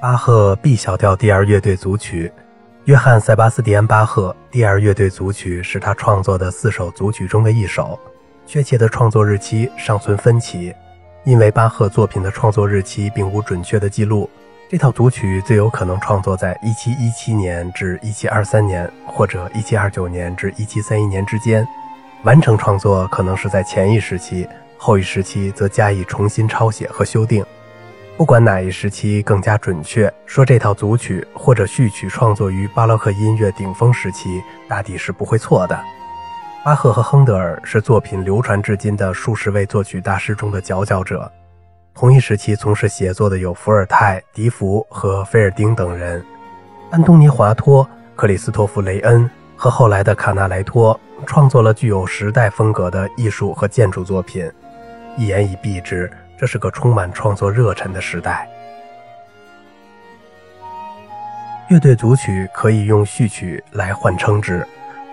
巴赫 B 小调第二乐队组曲，约翰·塞巴斯蒂安·巴赫第二乐队组曲是他创作的四首组曲中的一首，确切的创作日期尚存分歧，因为巴赫作品的创作日期并无准确的记录。这套组曲最有可能创作在1717年至1723年，或者1729年至1731年之间。完成创作可能是在前一时期，后一时期则加以重新抄写和修订。不管哪一时期更加准确，说这套组曲或者序曲创作于巴洛克音乐顶峰时期，大抵是不会错的。巴赫和亨德尔是作品流传至今的数十位作曲大师中的佼佼者。同一时期从事写作的有伏尔泰、笛福和菲尔丁等人。安东尼·华托、克里斯托弗·雷恩和后来的卡纳莱托创作了具有时代风格的艺术和建筑作品。一言以蔽之。这是个充满创作热忱的时代。乐队组曲可以用序曲来换称之，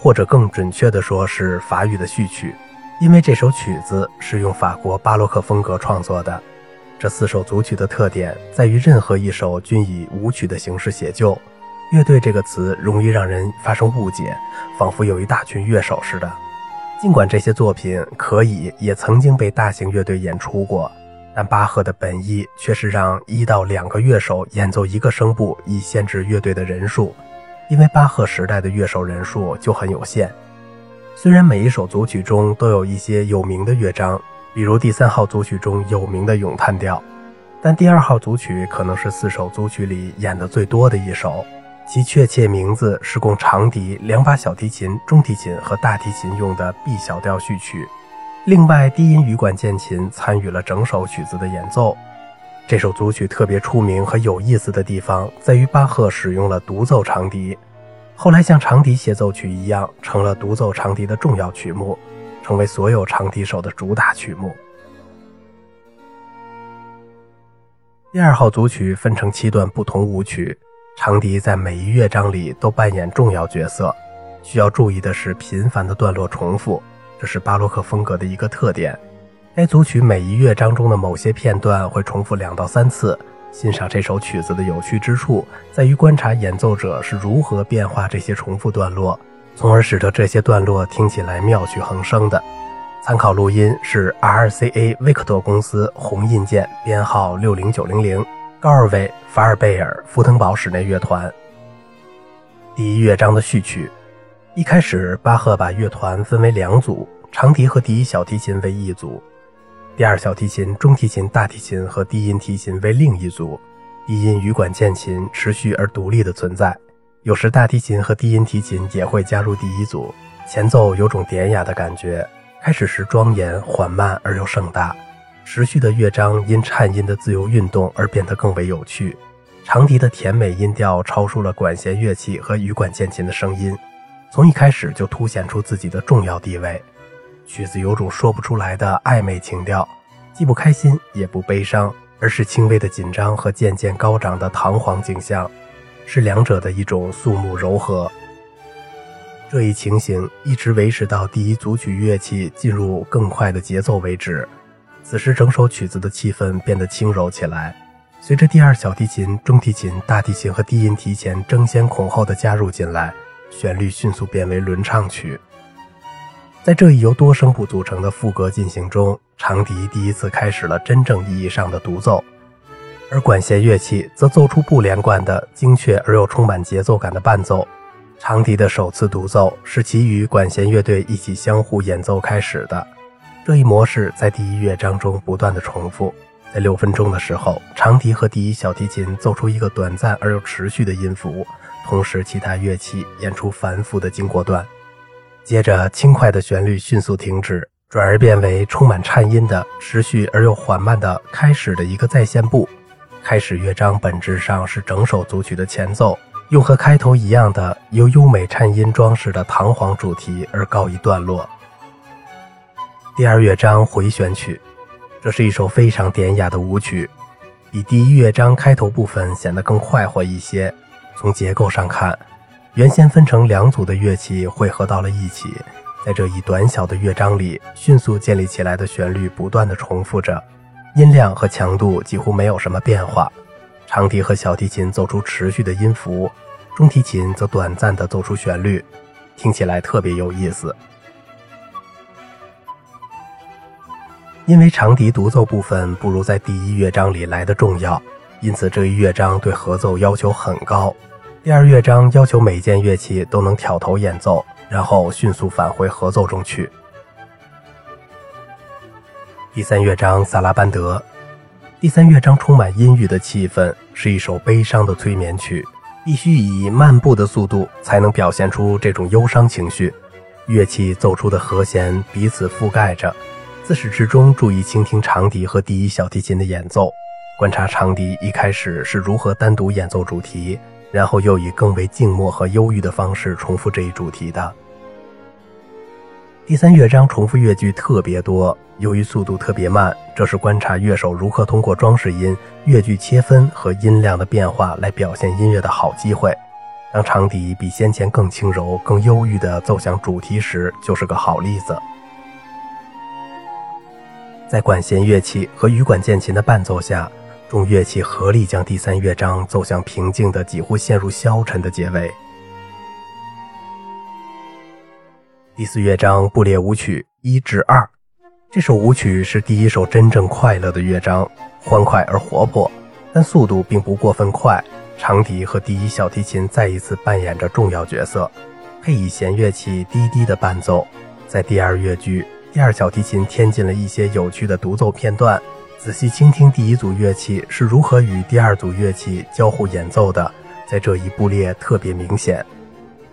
或者更准确地说是法语的序曲，因为这首曲子是用法国巴洛克风格创作的。这四首组曲的特点在于，任何一首均以舞曲的形式写就。乐队这个词容易让人发生误解，仿佛有一大群乐手似的。尽管这些作品可以也曾经被大型乐队演出过。但巴赫的本意却是让一到两个乐手演奏一个声部，以限制乐队的人数，因为巴赫时代的乐手人数就很有限。虽然每一首组曲中都有一些有名的乐章，比如第三号组曲中有名的咏叹调，但第二号组曲可能是四首组曲里演的最多的一首，其确切名字是供长笛、两把小提琴、中提琴和大提琴用的 B 小调序曲。另外，低音羽管键琴参与了整首曲子的演奏。这首组曲特别出名和有意思的地方在于，巴赫使用了独奏长笛，后来像长笛协奏曲一样，成了独奏长笛的重要曲目，成为所有长笛手的主打曲目。第二号组曲分成七段不同舞曲，长笛在每一乐章里都扮演重要角色。需要注意的是，频繁的段落重复。这是巴洛克风格的一个特点。该组曲每一乐章中的某些片段会重复两到三次。欣赏这首曲子的有趣之处在于观察演奏者是如何变化这些重复段落，从而使得这些段落听起来妙趣横生的。参考录音是 RCA 维克多公司红印件编号六零九零零，高尔维法尔贝尔福腾堡室内乐团。第一乐章的序曲。一开始，巴赫把乐团分为两组，长笛和第一小提琴为一组，第二小提琴、中提琴、大提琴和低音提琴为另一组。低音羽管键琴持续而独立的存在，有时大提琴和低音提琴也会加入第一组。前奏有种典雅的感觉，开始时庄严缓慢而又盛大，持续的乐章因颤音的自由运动而变得更为有趣。长笛的甜美音调超出了管弦乐器和羽管键琴的声音。从一开始就凸显出自己的重要地位，曲子有种说不出来的暧昧情调，既不开心也不悲伤，而是轻微的紧张和渐渐高涨的堂皇景象，是两者的一种肃穆柔和。这一情形一直维持到第一组曲乐器进入更快的节奏为止。此时，整首曲子的气氛变得轻柔起来，随着第二小提琴、中提琴、大提琴和低音提前争先恐后的加入进来。旋律迅速变为轮唱曲，在这一由多声部组成的副歌进行中，长笛第一次开始了真正意义上的独奏，而管弦乐器则奏出不连贯的精确而又充满节奏感的伴奏。长笛的首次独奏是其与管弦乐队一起相互演奏开始的，这一模式在第一乐章中不断的重复。在六分钟的时候，长笛和第一小提琴奏出一个短暂而又持续的音符。同时，其他乐器演出繁复的经过段，接着轻快的旋律迅速停止，转而变为充满颤音的、持续而又缓慢的开始的一个再现部。开始乐章本质上是整首组曲的前奏，用和开头一样的由优美颤音装饰的堂皇主题而告一段落。第二乐章回旋曲，这是一首非常典雅的舞曲，比第一乐章开头部分显得更快活一些。从结构上看，原先分成两组的乐器汇合到了一起，在这一短小的乐章里，迅速建立起来的旋律不断的重复着，音量和强度几乎没有什么变化。长笛和小提琴奏出持续的音符，中提琴则短暂的奏出旋律，听起来特别有意思。因为长笛独奏部分不如在第一乐章里来的重要，因此这一乐章对合奏要求很高。第二乐章要求每件乐器都能挑头演奏，然后迅速返回合奏中去。第三乐章萨拉班德，第三乐章充满阴郁的气氛，是一首悲伤的催眠曲，必须以漫步的速度才能表现出这种忧伤情绪。乐器奏出的和弦彼此覆盖着。自始至终注意倾听长笛和第一小提琴的演奏，观察长笛一开始是如何单独演奏主题，然后又以更为静默和忧郁的方式重复这一主题的。第三乐章重复乐句特别多，由于速度特别慢，这是观察乐手如何通过装饰音、乐句切分和音量的变化来表现音乐的好机会。当长笛比先前更轻柔、更忧郁地奏响主题时，就是个好例子。在管弦乐器和羽管键琴的伴奏下，众乐器合力将第三乐章奏向平静的、几乎陷入消沉的结尾。第四乐章布列舞曲一至二，这首舞曲是第一首真正快乐的乐章，欢快而活泼，但速度并不过分快。长笛和第一小提琴再一次扮演着重要角色，配以弦乐器低低的伴奏，在第二乐句。第二小提琴添进了一些有趣的独奏片段，仔细倾听第一组乐器是如何与第二组乐器交互演奏的，在这一部列特别明显。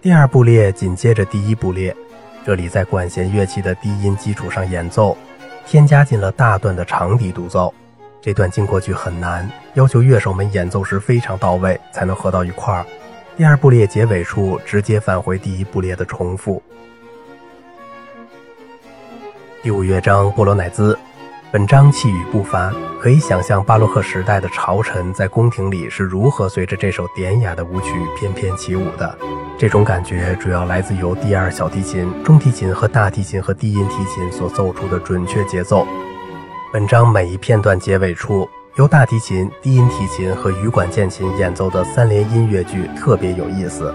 第二部列紧接着第一部列，这里在管弦乐器的低音基础上演奏，添加进了大段的长笛独奏。这段经过句很难，要求乐手们演奏时非常到位，才能合到一块儿。第二部列结尾处直接返回第一部列的重复。第五乐章波罗乃兹，本章气宇不凡，可以想象巴洛克时代的朝臣在宫廷里是如何随着这首典雅的舞曲翩翩起舞的。这种感觉主要来自由第二小提琴、中提琴和大提琴和低音提琴所奏出的准确节奏。本章每一片段结尾处，由大提琴、低音提琴和羽管键琴演奏的三连音乐剧特别有意思。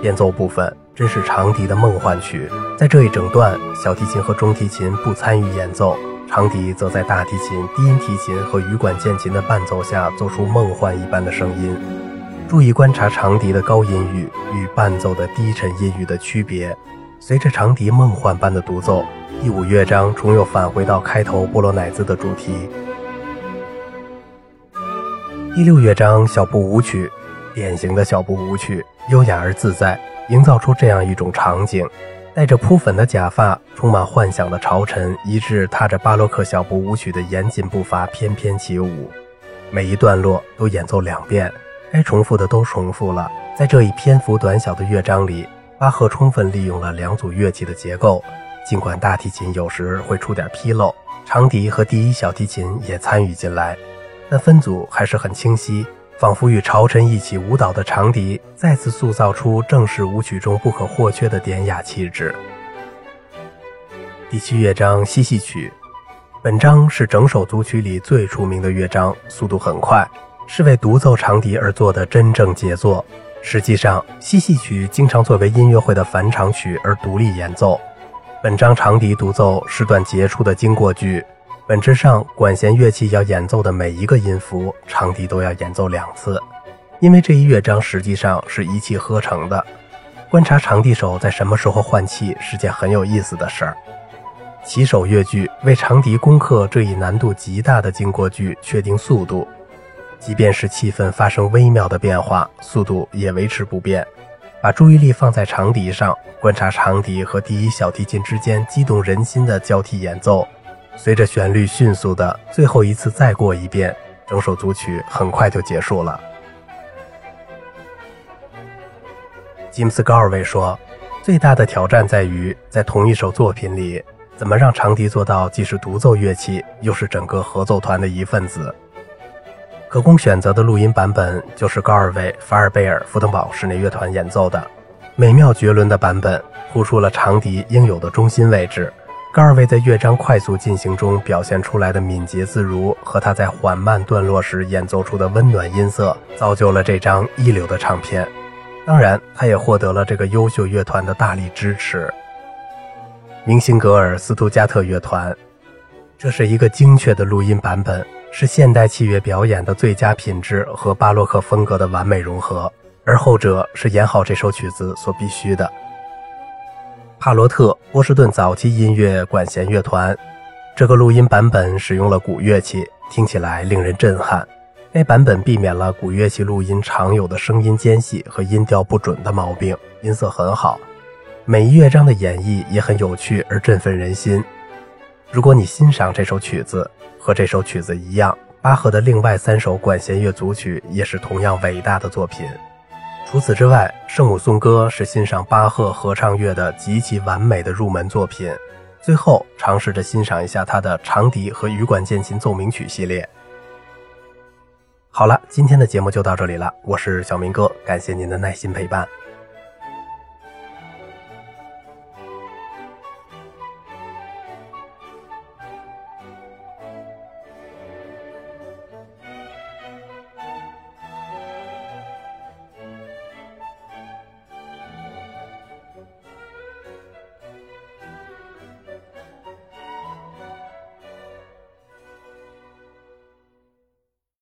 变奏部分。真是长笛的梦幻曲，在这一整段，小提琴和中提琴不参与演奏，长笛则在大提琴、低音提琴和羽管键琴的伴奏下做出梦幻一般的声音。注意观察长笛的高音域与伴奏的低沉音域的区别。随着长笛梦幻般的独奏，第五乐章重又返回到开头波罗乃兹的主题。第六乐章小步舞曲，典型的小步舞曲，优雅而自在。营造出这样一种场景：戴着铺粉的假发、充满幻想的朝臣，一致踏着巴洛克小步舞曲的严谨步伐翩翩起舞。每一段落都演奏两遍，该重复的都重复了。在这一篇幅短小的乐章里，巴赫充分利用了两组乐器的结构，尽管大提琴有时会出点纰漏，长笛和第一小提琴也参与进来，但分组还是很清晰。仿佛与朝臣一起舞蹈的长笛，再次塑造出正式舞曲中不可或缺的典雅气质。第七乐章嬉戏曲，本章是整首组曲里最出名的乐章，速度很快，是为独奏长笛而作的真正杰作。实际上，嬉戏曲经常作为音乐会的返场曲而独立演奏。本章长笛独奏是段杰出的经过句。本质上，管弦乐器要演奏的每一个音符，长笛都要演奏两次，因为这一乐章实际上是一气呵成的。观察长笛手在什么时候换气是件很有意思的事儿。起手乐句为长笛攻克这一难度极大的经过句确定速度，即便是气氛发生微妙的变化，速度也维持不变。把注意力放在长笛上，观察长笛和第一小提琴之间激动人心的交替演奏。随着旋律迅速的最后一次再过一遍，整首组曲很快就结束了。吉姆斯·高尔维说：“最大的挑战在于在同一首作品里，怎么让长笛做到既是独奏乐器，又是整个合奏团的一份子。”可供选择的录音版本就是高尔维、法尔贝尔、福登堡室内乐团演奏的美妙绝伦的版本，突出了长笛应有的中心位置。二位在乐章快速进行中表现出来的敏捷自如，和他在缓慢段落时演奏出的温暖音色，造就了这张一流的唱片。当然，他也获得了这个优秀乐团的大力支持。明星格尔斯图加特乐团，这是一个精确的录音版本，是现代器乐表演的最佳品质和巴洛克风格的完美融合，而后者是演好这首曲子所必须的。帕罗特，波士顿早期音乐管弦乐团，这个录音版本使用了古乐器，听起来令人震撼。该版本避免了古乐器录音常有的声音间隙和音调不准的毛病，音色很好。每一乐章的演绎也很有趣而振奋人心。如果你欣赏这首曲子，和这首曲子一样，巴赫的另外三首管弦乐组曲也是同样伟大的作品。除此之外，《圣母颂歌》是欣赏巴赫合唱乐的极其完美的入门作品。最后，尝试着欣赏一下他的长笛和羽管键琴奏鸣曲系列。好了，今天的节目就到这里了，我是小明哥，感谢您的耐心陪伴。